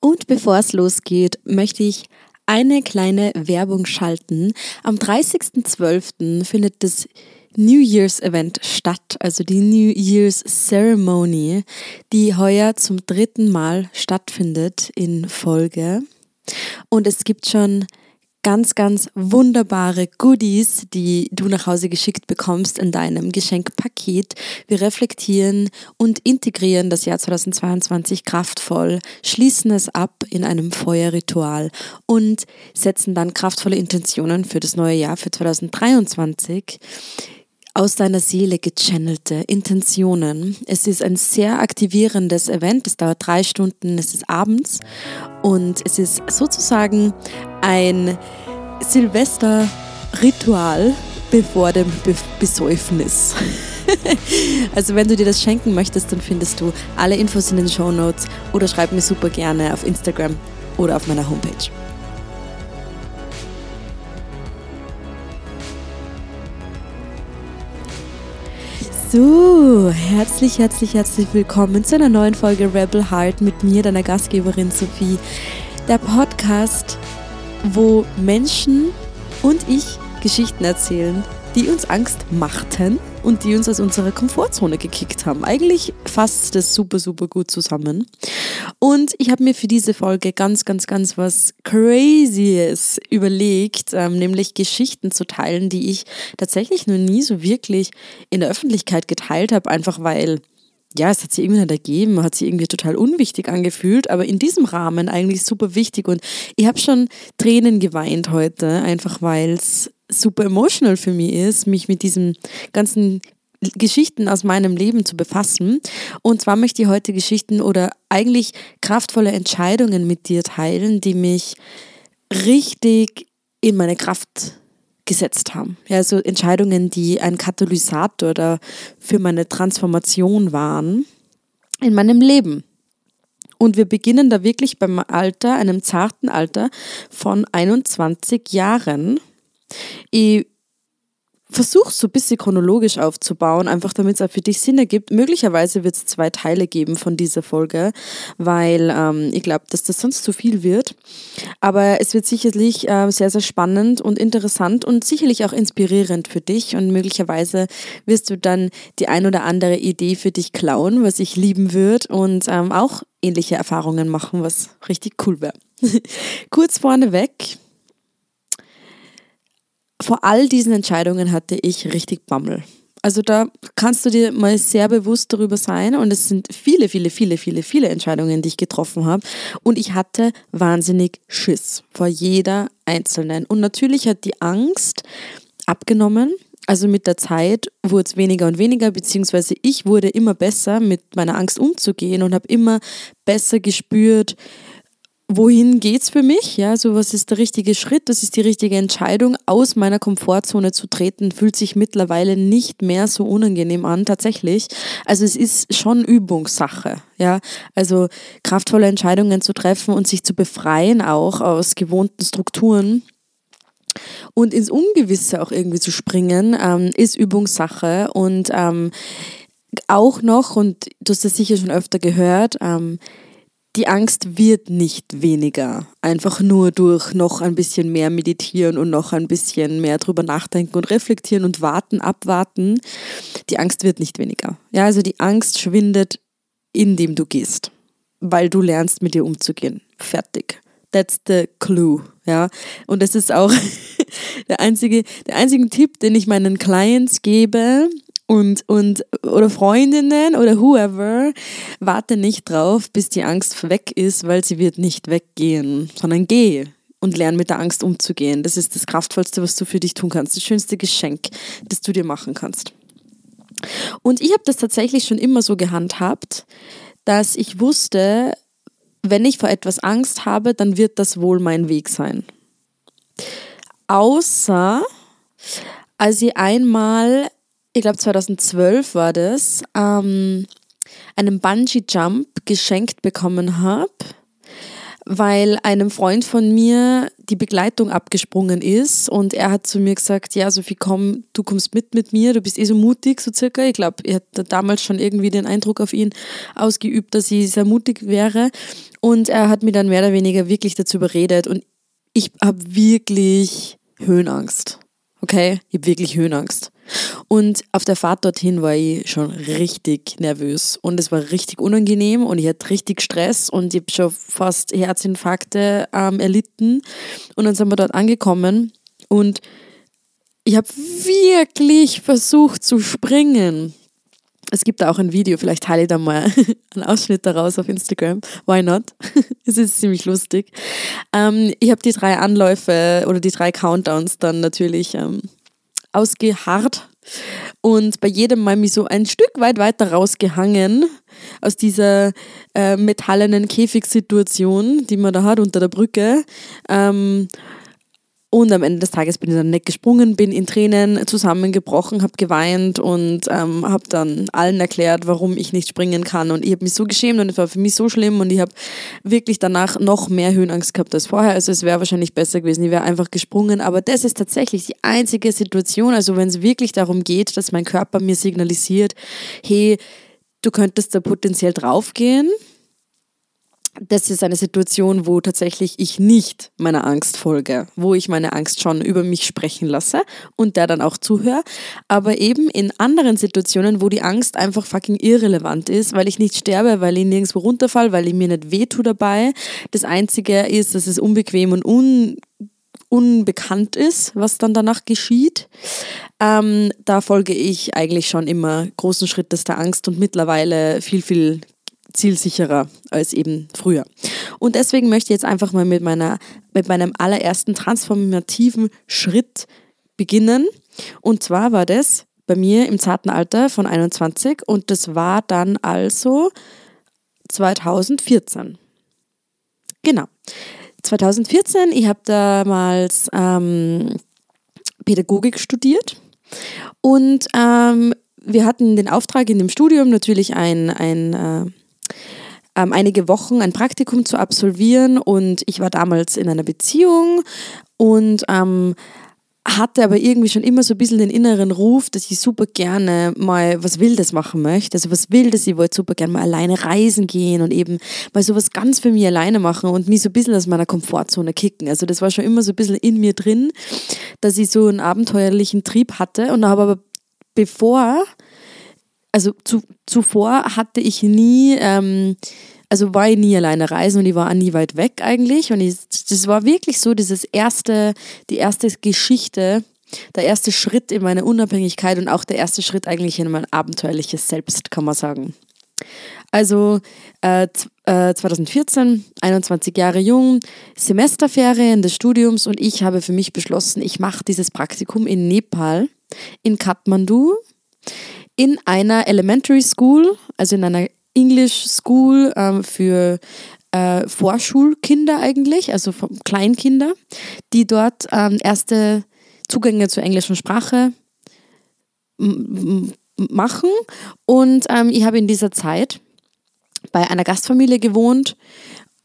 Und bevor es losgeht, möchte ich eine kleine Werbung schalten. Am 30.12. findet das New Year's Event statt, also die New Year's Ceremony, die heuer zum dritten Mal stattfindet in Folge. Und es gibt schon ganz, ganz wunderbare Goodies, die du nach Hause geschickt bekommst in deinem Geschenkpaket. Wir reflektieren und integrieren das Jahr 2022 kraftvoll, schließen es ab in einem Feuerritual und setzen dann kraftvolle Intentionen für das neue Jahr, für 2023 aus deiner Seele gechannelte Intentionen. Es ist ein sehr aktivierendes Event. Es dauert drei Stunden, es ist abends und es ist sozusagen ein Silvesterritual bevor dem Be Besäufnis. also wenn du dir das schenken möchtest, dann findest du alle Infos in den Show Notes oder schreib mir super gerne auf Instagram oder auf meiner Homepage. So, herzlich, herzlich, herzlich willkommen zu einer neuen Folge Rebel Heart mit mir, deiner Gastgeberin Sophie. Der Podcast, wo Menschen und ich Geschichten erzählen, die uns Angst machten und die uns aus unserer Komfortzone gekickt haben. Eigentlich fasst das super, super gut zusammen. Und ich habe mir für diese Folge ganz, ganz, ganz was Crazyes überlegt, ähm, nämlich Geschichten zu teilen, die ich tatsächlich noch nie so wirklich in der Öffentlichkeit geteilt habe, einfach weil ja, es hat sich irgendwie nicht ergeben, hat sich irgendwie total unwichtig angefühlt, aber in diesem Rahmen eigentlich super wichtig und ich habe schon Tränen geweint heute, einfach weil es super emotional für mich ist, mich mit diesen ganzen Geschichten aus meinem Leben zu befassen. Und zwar möchte ich heute Geschichten oder eigentlich kraftvolle Entscheidungen mit dir teilen, die mich richtig in meine Kraft gesetzt haben. Ja, also Entscheidungen, die ein Katalysator oder für meine Transformation waren in meinem Leben. Und wir beginnen da wirklich beim Alter, einem zarten Alter von 21 Jahren. Ich versuch so ein bisschen chronologisch aufzubauen, einfach damit es auch für dich Sinn ergibt. Möglicherweise wird es zwei Teile geben von dieser Folge, weil ähm, ich glaube, dass das sonst zu viel wird. Aber es wird sicherlich äh, sehr, sehr spannend und interessant und sicherlich auch inspirierend für dich und möglicherweise wirst du dann die ein oder andere Idee für dich klauen, was ich lieben würde und ähm, auch ähnliche Erfahrungen machen, was richtig cool wäre. Kurz vorneweg, vor all diesen Entscheidungen hatte ich richtig Bammel. Also da kannst du dir mal sehr bewusst darüber sein und es sind viele, viele, viele, viele, viele Entscheidungen, die ich getroffen habe und ich hatte wahnsinnig Schiss vor jeder einzelnen. Und natürlich hat die Angst abgenommen. Also mit der Zeit wurde es weniger und weniger, beziehungsweise ich wurde immer besser mit meiner Angst umzugehen und habe immer besser gespürt, wohin geht's für mich? Ja, so was ist der richtige Schritt? Das ist die richtige Entscheidung. Aus meiner Komfortzone zu treten, fühlt sich mittlerweile nicht mehr so unangenehm an, tatsächlich. Also es ist schon Übungssache. Ja, also kraftvolle Entscheidungen zu treffen und sich zu befreien auch aus gewohnten Strukturen. Und ins Ungewisse auch irgendwie zu springen, ähm, ist Übungssache. Und ähm, auch noch, und du hast das sicher schon öfter gehört, ähm, die Angst wird nicht weniger. Einfach nur durch noch ein bisschen mehr meditieren und noch ein bisschen mehr drüber nachdenken und reflektieren und warten, abwarten. Die Angst wird nicht weniger. Ja, also die Angst schwindet, indem du gehst, weil du lernst, mit dir umzugehen. Fertig. That's the clue. Ja, und das ist auch der einzige, der einzige Tipp, den ich meinen Clients gebe, und, und, oder Freundinnen oder whoever, warte nicht drauf, bis die Angst weg ist, weil sie wird nicht weggehen, sondern geh und lern mit der Angst umzugehen. Das ist das Kraftvollste, was du für dich tun kannst, das schönste Geschenk, das du dir machen kannst. Und ich habe das tatsächlich schon immer so gehandhabt, dass ich wusste, wenn ich vor etwas Angst habe, dann wird das wohl mein Weg sein. Außer als ich einmal ich glaube 2012 war das, ähm, einen Bungee-Jump geschenkt bekommen habe, weil einem Freund von mir die Begleitung abgesprungen ist und er hat zu mir gesagt, ja Sophie, komm, du kommst mit mit mir, du bist eh so mutig, so circa. Ich glaube, er hat damals schon irgendwie den Eindruck auf ihn ausgeübt, dass ich sehr mutig wäre Und er hat mir dann mehr oder weniger wirklich dazu überredet und ich habe wirklich Höhenangst. Okay, ich habe wirklich Höhenangst. Und auf der Fahrt dorthin war ich schon richtig nervös und es war richtig unangenehm und ich hatte richtig Stress und ich habe schon fast Herzinfarkte ähm, erlitten. Und dann sind wir dort angekommen und ich habe wirklich versucht zu springen. Es gibt da auch ein Video, vielleicht teile ich da mal einen Ausschnitt daraus auf Instagram. Why not? es ist ziemlich lustig. Ähm, ich habe die drei Anläufe oder die drei Countdowns dann natürlich ähm, ausgeharrt und bei jedem Mal mich so ein Stück weit weiter rausgehangen aus dieser äh, metallenen Käfigsituation, die man da hat unter der Brücke. Ähm, und am Ende des Tages bin ich dann nicht gesprungen, bin in Tränen zusammengebrochen, habe geweint und ähm, habe dann allen erklärt, warum ich nicht springen kann. Und ich habe mich so geschämt und es war für mich so schlimm und ich habe wirklich danach noch mehr Höhenangst gehabt als vorher. Also es wäre wahrscheinlich besser gewesen, ich wäre einfach gesprungen. Aber das ist tatsächlich die einzige Situation, also wenn es wirklich darum geht, dass mein Körper mir signalisiert, hey, du könntest da potenziell draufgehen das ist eine Situation, wo tatsächlich ich nicht meiner Angst folge, wo ich meine Angst schon über mich sprechen lasse und der dann auch zuhöre. Aber eben in anderen Situationen, wo die Angst einfach fucking irrelevant ist, weil ich nicht sterbe, weil ich nirgendwo runterfall, weil ich mir nicht wehtue dabei. Das Einzige ist, dass es unbequem und un unbekannt ist, was dann danach geschieht. Ähm, da folge ich eigentlich schon immer großen Schrittes der Angst und mittlerweile viel, viel zielsicherer als eben früher. Und deswegen möchte ich jetzt einfach mal mit, meiner, mit meinem allerersten transformativen Schritt beginnen. Und zwar war das bei mir im zarten Alter von 21 und das war dann also 2014. Genau. 2014, ich habe damals ähm, Pädagogik studiert und ähm, wir hatten den Auftrag in dem Studium natürlich ein, ein äh, ähm, einige Wochen ein Praktikum zu absolvieren und ich war damals in einer Beziehung und ähm, hatte aber irgendwie schon immer so ein bisschen den inneren Ruf, dass ich super gerne mal was Wildes machen möchte. Also was Wildes, ich wollte super gerne mal alleine reisen gehen und eben mal sowas ganz für mich alleine machen und mich so ein bisschen aus meiner Komfortzone kicken. Also das war schon immer so ein bisschen in mir drin, dass ich so einen abenteuerlichen Trieb hatte und habe aber bevor also zu, zuvor hatte ich nie, ähm, also war ich nie alleine reisen und ich war auch nie weit weg eigentlich. Und ich, das war wirklich so dieses erste, die erste Geschichte, der erste Schritt in meine Unabhängigkeit und auch der erste Schritt eigentlich in mein abenteuerliches Selbst, kann man sagen. Also äh, äh, 2014, 21 Jahre jung, Semesterferien des Studiums und ich habe für mich beschlossen, ich mache dieses Praktikum in Nepal, in Kathmandu in einer Elementary School, also in einer English School ähm, für äh, Vorschulkinder eigentlich, also Kleinkinder, die dort ähm, erste Zugänge zur englischen Sprache machen. Und ähm, ich habe in dieser Zeit bei einer Gastfamilie gewohnt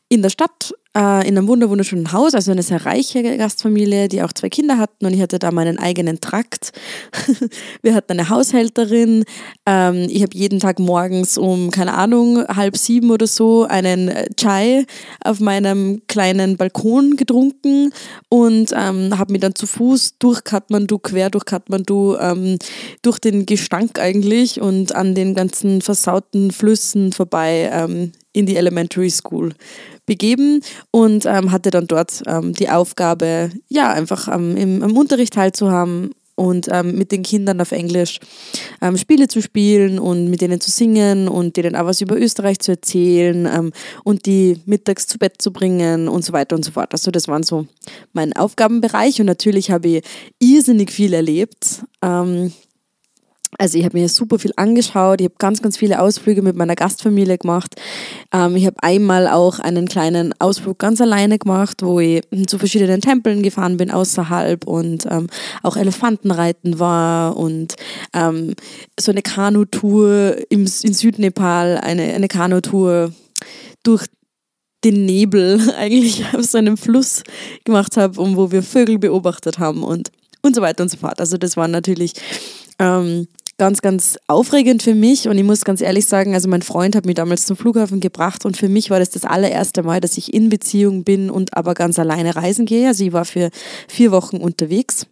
in der Stadt äh, in einem wunderschönen Haus, also eine sehr reiche Gastfamilie, die auch zwei Kinder hatten und ich hatte da meinen eigenen Trakt. Wir hatten eine Haushälterin. Ähm, ich habe jeden Tag morgens um, keine Ahnung, halb sieben oder so einen Chai auf meinem kleinen Balkon getrunken und ähm, habe mich dann zu Fuß durch Kathmandu, quer durch Kathmandu, ähm, durch den Gestank eigentlich und an den ganzen versauten Flüssen vorbei ähm, in die Elementary School begeben und ähm, hatte dann dort ähm, die Aufgabe, ja, einfach ähm, im, im Unterricht teilzuhaben und ähm, mit den Kindern auf Englisch ähm, Spiele zu spielen und mit denen zu singen und denen auch was über Österreich zu erzählen ähm, und die mittags zu Bett zu bringen und so weiter und so fort. Also das waren so mein Aufgabenbereich und natürlich habe ich irrsinnig viel erlebt. Also ich habe mir super viel angeschaut, ich habe ganz, ganz viele Ausflüge mit meiner Gastfamilie gemacht. Ähm, ich habe einmal auch einen kleinen Ausflug ganz alleine gemacht, wo ich zu verschiedenen Tempeln gefahren bin außerhalb und ähm, auch Elefantenreiten war und ähm, so eine Kanutour im, in Südnepal, eine, eine Kanutour durch den Nebel eigentlich auf so einem Fluss gemacht habe und wo wir Vögel beobachtet haben und, und so weiter und so fort. Also das waren natürlich ähm, ganz, ganz aufregend für mich und ich muss ganz ehrlich sagen, also mein Freund hat mich damals zum Flughafen gebracht und für mich war das das allererste Mal, dass ich in Beziehung bin und aber ganz alleine reisen gehe. Also ich war für vier Wochen unterwegs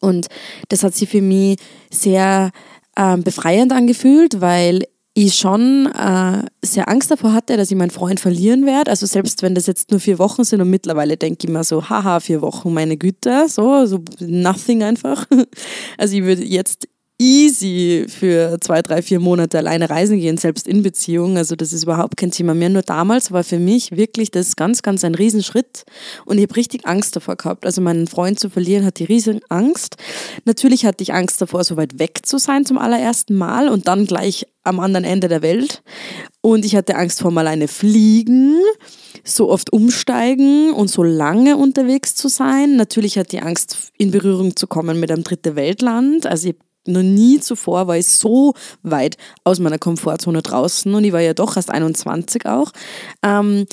und das hat sich für mich sehr ähm, befreiend angefühlt, weil ich schon äh, sehr Angst davor hatte, dass ich meinen Freund verlieren werde. Also selbst wenn das jetzt nur vier Wochen sind und mittlerweile denke ich mir so, haha, vier Wochen, meine Güte, so, so nothing einfach. Also ich würde jetzt easy für zwei, drei, vier Monate alleine reisen gehen, selbst in Beziehung. Also das ist überhaupt kein Thema mehr. Nur damals war für mich wirklich das ganz, ganz ein Riesenschritt und ich habe richtig Angst davor gehabt. Also meinen Freund zu verlieren, hatte ich riesen Angst. Natürlich hatte ich Angst davor, so weit weg zu sein zum allerersten Mal und dann gleich am anderen Ende der Welt. Und ich hatte Angst vor mal alleine fliegen so oft umsteigen und so lange unterwegs zu sein. Natürlich hatte ich Angst, in Berührung zu kommen mit einem dritte Weltland. Also ich noch nie zuvor war ich so weit aus meiner Komfortzone draußen und ich war ja doch erst 21 auch. Ähm,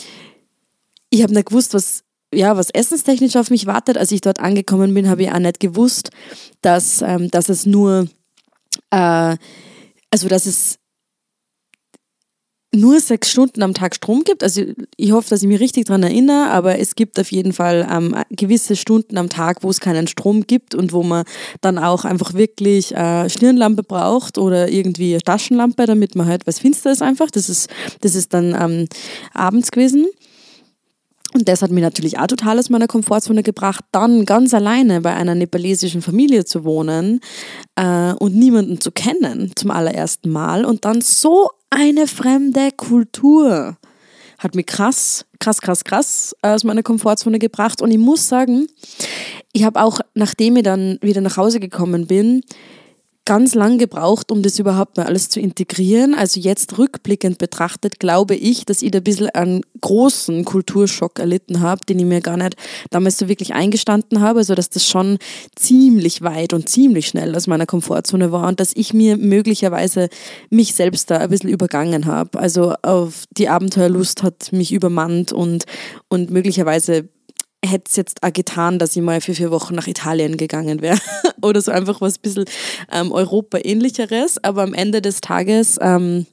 ich habe nicht gewusst, was, ja, was essenstechnisch auf mich wartet. Als ich dort angekommen bin, habe ich auch nicht gewusst, dass, ähm, dass es nur, äh, also dass es nur sechs Stunden am Tag Strom gibt. Also ich hoffe, dass ich mich richtig daran erinnere, aber es gibt auf jeden Fall ähm, gewisse Stunden am Tag, wo es keinen Strom gibt und wo man dann auch einfach wirklich äh, Stirnlampe braucht oder irgendwie Taschenlampe, damit man halt was finster ist einfach. Das ist, das ist dann ähm, abends gewesen. Und das hat mich natürlich auch total aus meiner Komfortzone gebracht, dann ganz alleine bei einer nepalesischen Familie zu wohnen äh, und niemanden zu kennen zum allerersten Mal und dann so eine fremde Kultur. Hat mich krass, krass, krass, krass aus meiner Komfortzone gebracht. Und ich muss sagen, ich habe auch, nachdem ich dann wieder nach Hause gekommen bin, ganz lang gebraucht, um das überhaupt mal alles zu integrieren. Also jetzt rückblickend betrachtet, glaube ich, dass ich da ein bisschen einen großen Kulturschock erlitten habe, den ich mir gar nicht damals so wirklich eingestanden habe. Also dass das schon ziemlich weit und ziemlich schnell aus meiner Komfortzone war und dass ich mir möglicherweise mich selbst da ein bisschen übergangen habe. Also auf die Abenteuerlust hat mich übermannt und, und möglicherweise hätte es jetzt auch getan, dass ich mal für vier Wochen nach Italien gegangen wäre. Oder so einfach was ein bisschen ähm, Europa-ähnlicheres. Aber am Ende des Tages ähm,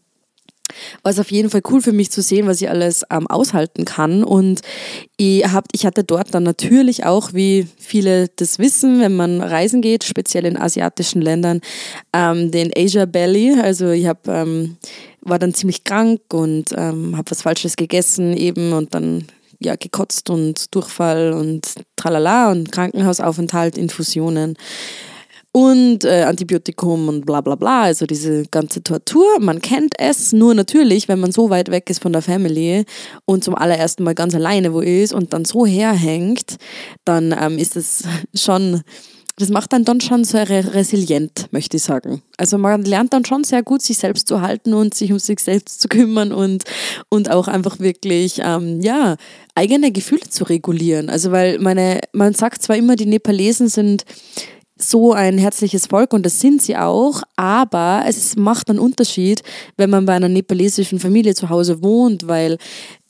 war es auf jeden Fall cool für mich zu sehen, was ich alles ähm, aushalten kann. Und ich, hab, ich hatte dort dann natürlich auch, wie viele das wissen, wenn man reisen geht, speziell in asiatischen Ländern, ähm, den Asia Belly. Also ich habe ähm, war dann ziemlich krank und ähm, habe was Falsches gegessen eben und dann ja, gekotzt und Durchfall und tralala und Krankenhausaufenthalt, Infusionen und äh, Antibiotikum und bla bla bla, also diese ganze Tortur. Man kennt es, nur natürlich, wenn man so weit weg ist von der Family und zum allerersten Mal ganz alleine wo ist und dann so herhängt, dann ähm, ist es schon das macht dann dann schon sehr resilient, möchte ich sagen. Also man lernt dann schon sehr gut, sich selbst zu halten und sich um sich selbst zu kümmern und, und auch einfach wirklich, ähm, ja, eigene Gefühle zu regulieren. Also weil meine, man sagt zwar immer, die Nepalesen sind so ein herzliches Volk und das sind sie auch, aber es macht einen Unterschied, wenn man bei einer nepalesischen Familie zu Hause wohnt, weil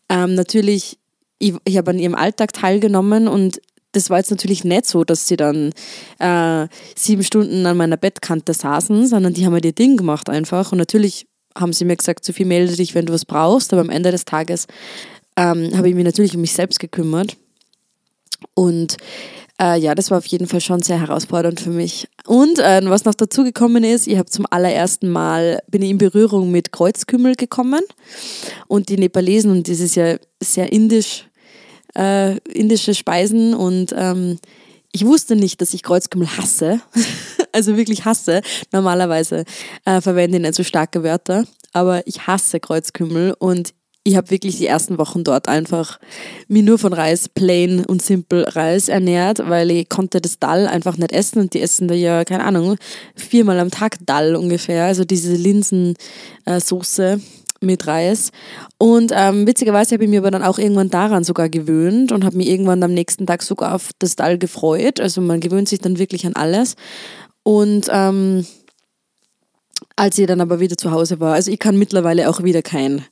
ähm, natürlich, ich, ich habe an ihrem Alltag teilgenommen und das war jetzt natürlich nicht so, dass sie dann äh, sieben Stunden an meiner Bettkante saßen, sondern die haben halt ihr Ding gemacht einfach. Und natürlich haben sie mir gesagt, Sophie, melde dich, wenn du was brauchst. Aber am Ende des Tages ähm, habe ich mich natürlich um mich selbst gekümmert. Und äh, ja, das war auf jeden Fall schon sehr herausfordernd für mich. Und äh, was noch dazu gekommen ist, ich habe zum allerersten Mal, bin ich in Berührung mit Kreuzkümmel gekommen. Und die Nepalesen, und das ist ja sehr indisch, äh, indische Speisen und ähm, ich wusste nicht, dass ich Kreuzkümmel hasse. also wirklich hasse. Normalerweise äh, verwende ich nicht so starke Wörter, aber ich hasse Kreuzkümmel und ich habe wirklich die ersten Wochen dort einfach mir nur von Reis, plain und simple Reis ernährt, weil ich konnte das Dall einfach nicht essen und die essen da ja, keine Ahnung, viermal am Tag Dall ungefähr, also diese Linsensoße. Äh, mit Reis. Und ähm, witzigerweise habe ich mir aber dann auch irgendwann daran sogar gewöhnt und habe mich irgendwann am nächsten Tag sogar auf das Dal gefreut. Also man gewöhnt sich dann wirklich an alles. Und ähm, als ich dann aber wieder zu Hause war, also ich kann mittlerweile auch wieder kein,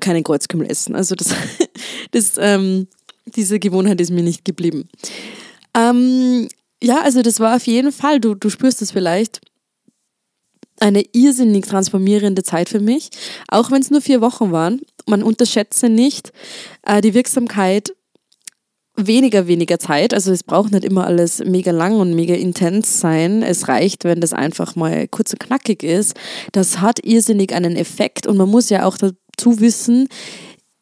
keinen Kreuzkümmel essen. Also das, das, ähm, diese Gewohnheit ist mir nicht geblieben. Ähm, ja, also das war auf jeden Fall, du, du spürst es vielleicht, eine irrsinnig transformierende Zeit für mich, auch wenn es nur vier Wochen waren. Man unterschätze nicht äh, die Wirksamkeit weniger, weniger Zeit. Also es braucht nicht immer alles mega lang und mega intens sein. Es reicht, wenn das einfach mal kurz und knackig ist. Das hat irrsinnig einen Effekt und man muss ja auch dazu wissen,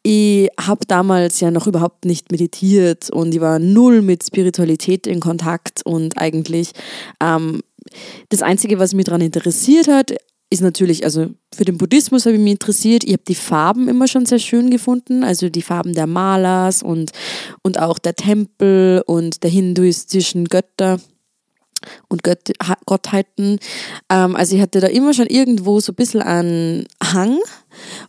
ich habe damals ja noch überhaupt nicht meditiert und ich war null mit Spiritualität in Kontakt und eigentlich ähm, das Einzige, was mich daran interessiert hat, ist natürlich, also für den Buddhismus habe ich mich interessiert. Ich habe die Farben immer schon sehr schön gefunden, also die Farben der Malers und, und auch der Tempel und der hinduistischen Götter und Gött Gottheiten. Ähm, also ich hatte da immer schon irgendwo so ein bisschen einen Hang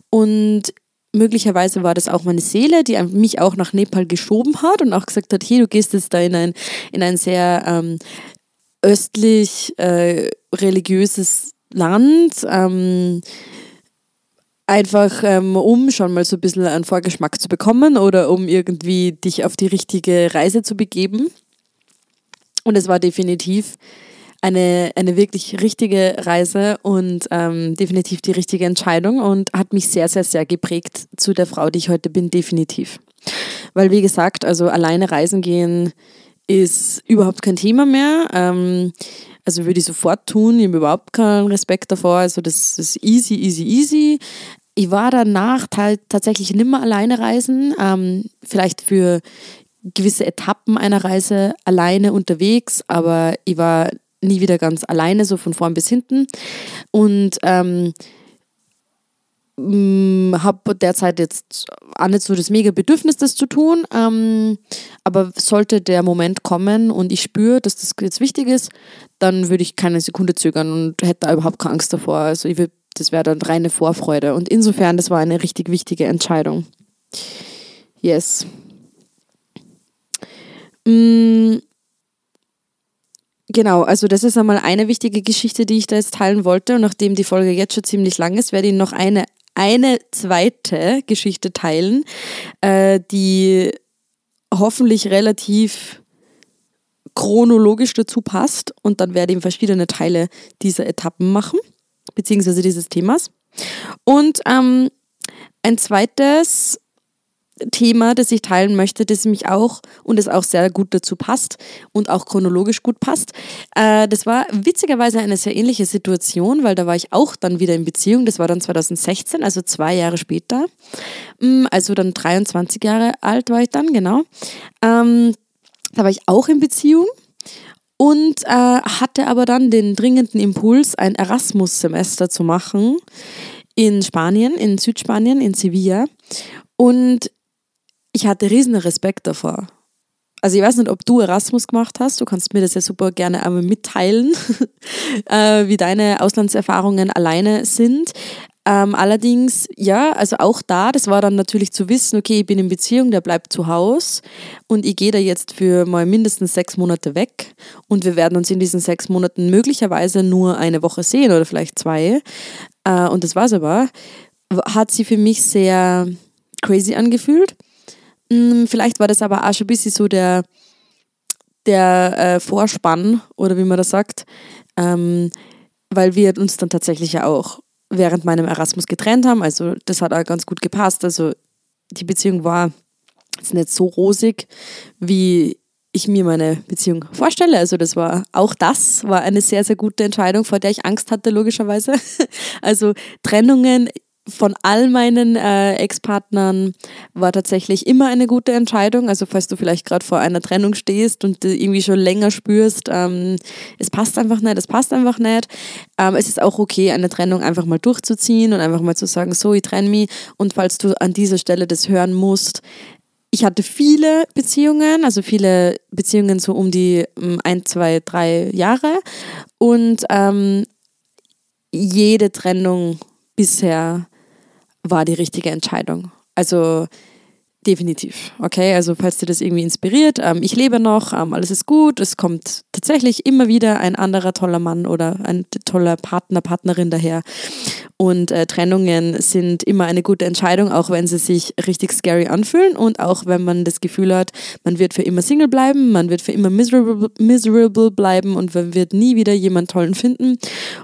und möglicherweise war das auch meine Seele, die mich auch nach Nepal geschoben hat und auch gesagt hat, hey, du gehst jetzt da in ein, in ein sehr ähm, östlich äh, religiöses Land. Ähm, einfach ähm, um schon mal so ein bisschen einen Vorgeschmack zu bekommen oder um irgendwie dich auf die richtige Reise zu begeben. Und es war definitiv eine, eine wirklich richtige Reise und ähm, definitiv die richtige Entscheidung und hat mich sehr, sehr, sehr geprägt zu der Frau, die ich heute bin, definitiv. Weil, wie gesagt, also alleine reisen gehen ist überhaupt kein Thema mehr. Ähm, also würde ich sofort tun, ich habe überhaupt keinen Respekt davor. Also das ist easy, easy, easy. Ich war danach tatsächlich nicht mehr alleine reisen, ähm, vielleicht für gewisse Etappen einer Reise alleine unterwegs, aber ich war nie wieder ganz alleine, so von vorn bis hinten. Und ähm, habe derzeit jetzt auch nicht so das mega Bedürfnis, das zu tun. Ähm, aber sollte der Moment kommen und ich spüre, dass das jetzt wichtig ist, dann würde ich keine Sekunde zögern und hätte da überhaupt keine Angst davor. Also ich würd, das wäre dann reine Vorfreude. Und insofern, das war eine richtig wichtige Entscheidung. Yes. Mm, Genau, also das ist einmal eine wichtige Geschichte, die ich da jetzt teilen wollte. Und nachdem die Folge jetzt schon ziemlich lang ist, werde ich noch eine, eine zweite Geschichte teilen, äh, die hoffentlich relativ chronologisch dazu passt. Und dann werde ich verschiedene Teile dieser Etappen machen, beziehungsweise dieses Themas. Und ähm, ein zweites Thema, das ich teilen möchte, das mich auch und das auch sehr gut dazu passt und auch chronologisch gut passt. Äh, das war witzigerweise eine sehr ähnliche Situation, weil da war ich auch dann wieder in Beziehung. Das war dann 2016, also zwei Jahre später. Mm, also dann 23 Jahre alt war ich dann, genau. Ähm, da war ich auch in Beziehung und äh, hatte aber dann den dringenden Impuls, ein Erasmus-Semester zu machen in Spanien, in Südspanien, in Sevilla. Und ich hatte riesen Respekt davor. Also ich weiß nicht, ob du Erasmus gemacht hast. Du kannst mir das ja super gerne einmal mitteilen, äh, wie deine Auslandserfahrungen alleine sind. Ähm, allerdings, ja, also auch da, das war dann natürlich zu wissen, okay, ich bin in Beziehung, der bleibt zu Hause und ich gehe da jetzt für mal mindestens sechs Monate weg und wir werden uns in diesen sechs Monaten möglicherweise nur eine Woche sehen oder vielleicht zwei. Äh, und das war's aber. Hat sie für mich sehr crazy angefühlt. Hm, vielleicht war das aber auch schon ein bisschen so der, der äh, Vorspann oder wie man das sagt, ähm, weil wir uns dann tatsächlich ja auch während meinem Erasmus getrennt haben. Also das hat auch ganz gut gepasst. Also die Beziehung war jetzt nicht so rosig, wie ich mir meine Beziehung vorstelle. Also das war auch das war eine sehr, sehr gute Entscheidung, vor der ich Angst hatte, logischerweise. Also Trennungen von all meinen äh, Ex-Partnern war tatsächlich immer eine gute Entscheidung. Also falls du vielleicht gerade vor einer Trennung stehst und irgendwie schon länger spürst, ähm, es passt einfach nicht, es passt einfach nicht. Ähm, es ist auch okay, eine Trennung einfach mal durchzuziehen und einfach mal zu sagen, so, ich trenne mich. Und falls du an dieser Stelle das hören musst, ich hatte viele Beziehungen, also viele Beziehungen so um die um, ein, zwei, drei Jahre. Und ähm, jede Trennung bisher war die richtige Entscheidung. Also definitiv. Okay, also falls dir das irgendwie inspiriert, ähm, ich lebe noch, ähm, alles ist gut, es kommt tatsächlich immer wieder ein anderer toller Mann oder ein toller Partner, Partnerin daher. Und äh, Trennungen sind immer eine gute Entscheidung, auch wenn sie sich richtig scary anfühlen und auch wenn man das Gefühl hat, man wird für immer Single bleiben, man wird für immer miserable, miserable bleiben und man wird nie wieder jemanden tollen finden.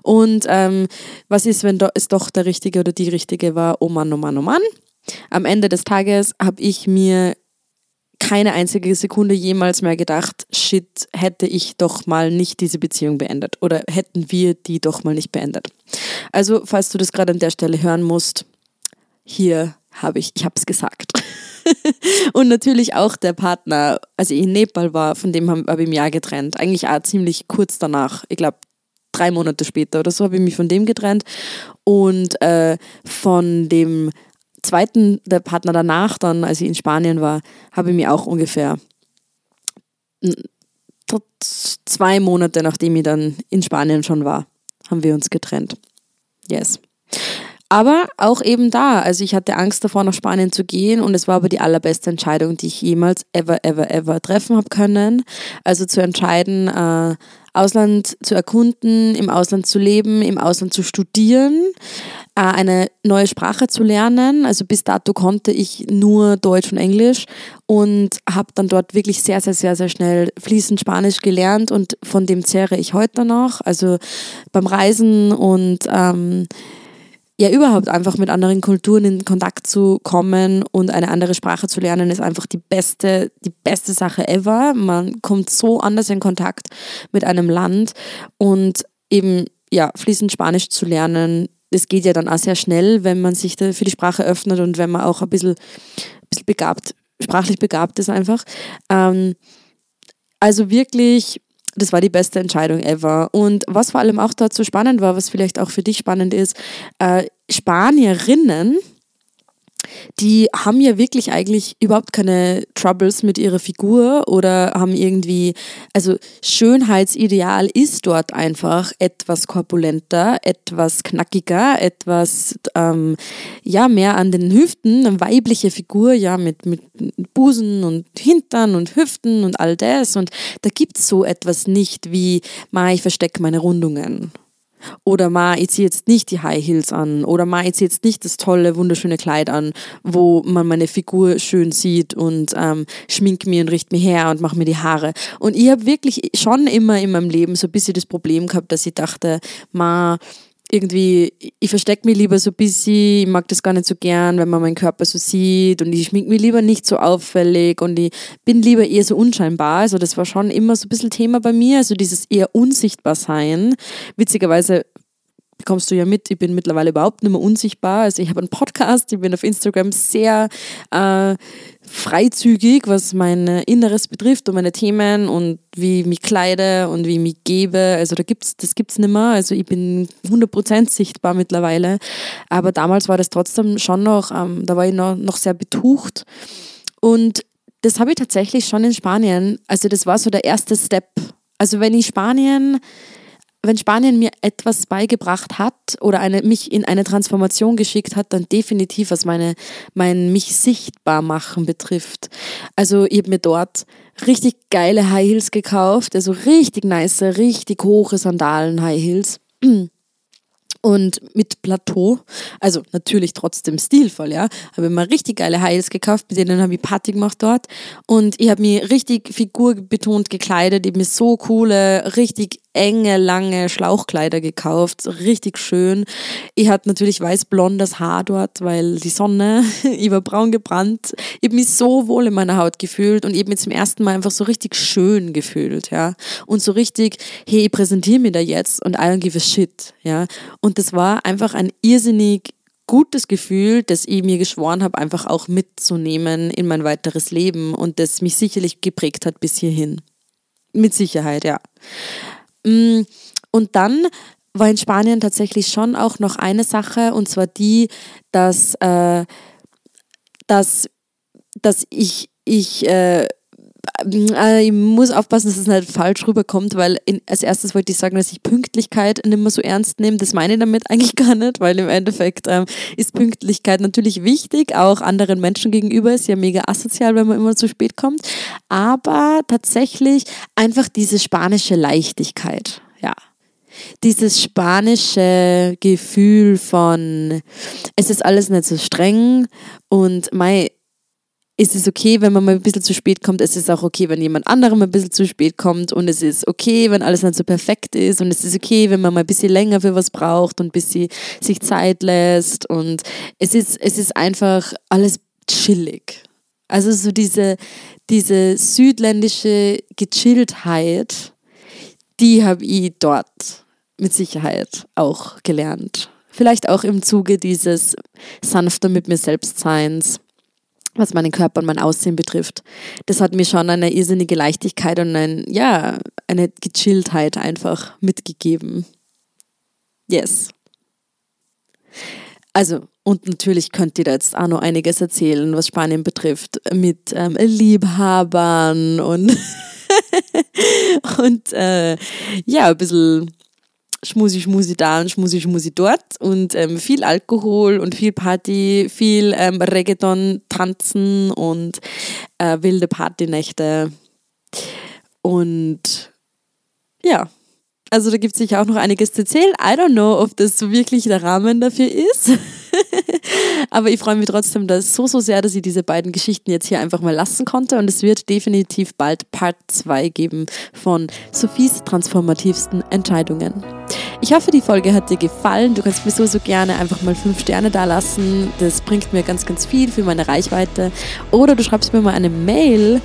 Und ähm, was ist, wenn es doch der Richtige oder die Richtige war? Oh Mann, oh Mann, oh Mann. Am Ende des Tages habe ich mir keine einzige Sekunde jemals mehr gedacht, shit, hätte ich doch mal nicht diese Beziehung beendet oder hätten wir die doch mal nicht beendet. Also, falls du das gerade an der Stelle hören musst, hier habe ich, ich habe es gesagt. und natürlich auch der Partner, als ich in Nepal war, von dem habe hab ich mich ja getrennt. Eigentlich auch ziemlich kurz danach. Ich glaube, drei Monate später oder so habe ich mich von dem getrennt. Und äh, von dem zweiten, der Partner danach, dann, als ich in Spanien war, habe ich mir auch ungefähr zwei Monate, nachdem ich dann in Spanien schon war, haben wir uns getrennt. Yes. Aber auch eben da, also ich hatte Angst davor, nach Spanien zu gehen und es war aber die allerbeste Entscheidung, die ich jemals ever, ever, ever treffen habe können. Also zu entscheiden, äh, Ausland zu erkunden, im Ausland zu leben, im Ausland zu studieren, äh, eine neue Sprache zu lernen. Also bis dato konnte ich nur Deutsch und Englisch und habe dann dort wirklich sehr, sehr, sehr, sehr schnell fließend Spanisch gelernt und von dem zehre ich heute noch. Also beim Reisen und ähm, ja, überhaupt einfach mit anderen Kulturen in Kontakt zu kommen und eine andere Sprache zu lernen, ist einfach die beste, die beste Sache ever. Man kommt so anders in Kontakt mit einem Land und eben, ja, fließend Spanisch zu lernen, das geht ja dann auch sehr schnell, wenn man sich für die Sprache öffnet und wenn man auch ein bisschen, ein bisschen begabt, sprachlich begabt ist einfach. Ähm, also wirklich das war die beste Entscheidung ever. Und was vor allem auch dazu spannend war, was vielleicht auch für dich spannend ist, äh, Spanierinnen, die haben ja wirklich eigentlich überhaupt keine Troubles mit ihrer Figur oder haben irgendwie, also Schönheitsideal ist dort einfach etwas korpulenter, etwas knackiger, etwas, ähm, ja, mehr an den Hüften, eine weibliche Figur, ja, mit, mit Busen und Hintern und Hüften und all das. Und da gibt es so etwas nicht wie, ma, ich verstecke meine Rundungen. Oder ma, ich ziehe jetzt nicht die High Heels an. Oder ma, ich ziehe jetzt nicht das tolle, wunderschöne Kleid an, wo man meine Figur schön sieht und ähm, schmink mir und richte mir her und mache mir die Haare. Und ich habe wirklich schon immer in meinem Leben so ein bisschen das Problem gehabt, dass ich dachte, ma, irgendwie, ich verstecke mich lieber so ein bisschen, ich mag das gar nicht so gern, wenn man meinen Körper so sieht und ich schmink mich lieber nicht so auffällig und ich bin lieber eher so unscheinbar. Also das war schon immer so ein bisschen Thema bei mir, also dieses eher unsichtbar sein. Witzigerweise bekommst du ja mit, ich bin mittlerweile überhaupt nicht mehr unsichtbar. Also ich habe einen Podcast, ich bin auf Instagram sehr äh, freizügig, was mein Inneres betrifft und meine Themen und wie ich mich kleide und wie ich mich gebe. Also da gibt's, das gibt es nicht mehr. Also ich bin 100% sichtbar mittlerweile. Aber damals war das trotzdem schon noch, ähm, da war ich noch, noch sehr betucht. Und das habe ich tatsächlich schon in Spanien, also das war so der erste Step. Also wenn ich Spanien wenn Spanien mir etwas beigebracht hat oder eine, mich in eine Transformation geschickt hat, dann definitiv, was meine, mein mich sichtbar machen betrifft. Also ich habe mir dort richtig geile High Heels gekauft, also richtig nice, richtig hohe Sandalen High Heels. Und mit Plateau, also natürlich trotzdem stilvoll, ja, habe mir richtig geile Heils gekauft, mit denen habe ich Party gemacht dort. Und ich habe mich richtig figurbetont gekleidet, mir so coole, richtig enge, lange Schlauchkleider gekauft, richtig schön. Ich hatte natürlich weiß-blondes Haar dort, weil die Sonne, ich war braun gebrannt. Ich habe mich so wohl in meiner Haut gefühlt und mich zum ersten Mal einfach so richtig schön gefühlt, ja. Und so richtig, hey, ich präsentiere mich da jetzt und I don't give a shit, ja. Und das war einfach ein irrsinnig gutes Gefühl, das ich mir geschworen habe, einfach auch mitzunehmen in mein weiteres Leben und das mich sicherlich geprägt hat bis hierhin. Mit Sicherheit, ja. Mm, und dann war in Spanien tatsächlich schon auch noch eine Sache, und zwar die, dass, äh, dass, dass ich, ich äh, äh, ich muss aufpassen, dass es nicht falsch rüberkommt, weil in, als erstes wollte ich sagen, dass ich Pünktlichkeit nicht mehr so ernst nehme. Das meine ich damit eigentlich gar nicht, weil im Endeffekt ähm, ist Pünktlichkeit natürlich wichtig, auch anderen Menschen gegenüber. Ist ja mega asozial, wenn man immer zu spät kommt. Aber tatsächlich einfach diese spanische Leichtigkeit. Ja. dieses spanische Gefühl von, es ist alles nicht so streng und mei, ist es okay, wenn man mal ein bisschen zu spät kommt. Es ist auch okay, wenn jemand anderem ein bisschen zu spät kommt. Und es ist okay, wenn alles nicht so perfekt ist. Und es ist okay, wenn man mal ein bisschen länger für was braucht und ein bisschen sich Zeit lässt. Und es ist, es ist einfach alles chillig. Also so diese, diese südländische Gechilltheit, die habe ich dort mit Sicherheit auch gelernt. Vielleicht auch im Zuge dieses sanfter mit mir selbst Seins was meinen Körper und mein Aussehen betrifft. Das hat mir schon eine irrsinnige Leichtigkeit und ein, ja, eine Gechilltheit einfach mitgegeben. Yes. Also, und natürlich könnt ihr da jetzt auch noch einiges erzählen, was Spanien betrifft, mit ähm, Liebhabern und, und äh, ja, ein bisschen Schmusi, Schmusi da und Schmusi, Schmusi dort und ähm, viel Alkohol und viel Party, viel ähm, Reggaeton, Tanzen und äh, wilde Partynächte. Und ja, also da gibt es sicher auch noch einiges zu erzählen. I don't know, ob das so wirklich der Rahmen dafür ist. Aber ich freue mich trotzdem dass so, so sehr, dass ich diese beiden Geschichten jetzt hier einfach mal lassen konnte. Und es wird definitiv bald Part 2 geben von Sophies transformativsten Entscheidungen. Ich hoffe, die Folge hat dir gefallen. Du kannst mir so, so gerne einfach mal fünf Sterne da lassen. Das bringt mir ganz, ganz viel für meine Reichweite. Oder du schreibst mir mal eine Mail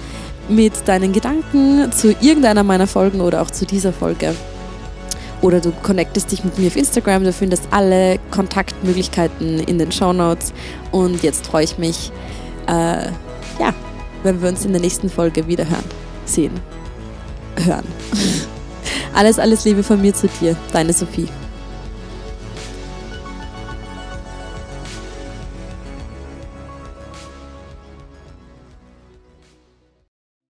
mit deinen Gedanken zu irgendeiner meiner Folgen oder auch zu dieser Folge oder du connectest dich mit mir auf Instagram. Du findest alle Kontaktmöglichkeiten in den Show Notes. Und jetzt freue ich mich, äh, ja, wenn wir uns in der nächsten Folge wieder hören, sehen, hören. alles, alles Liebe von mir zu dir, deine Sophie.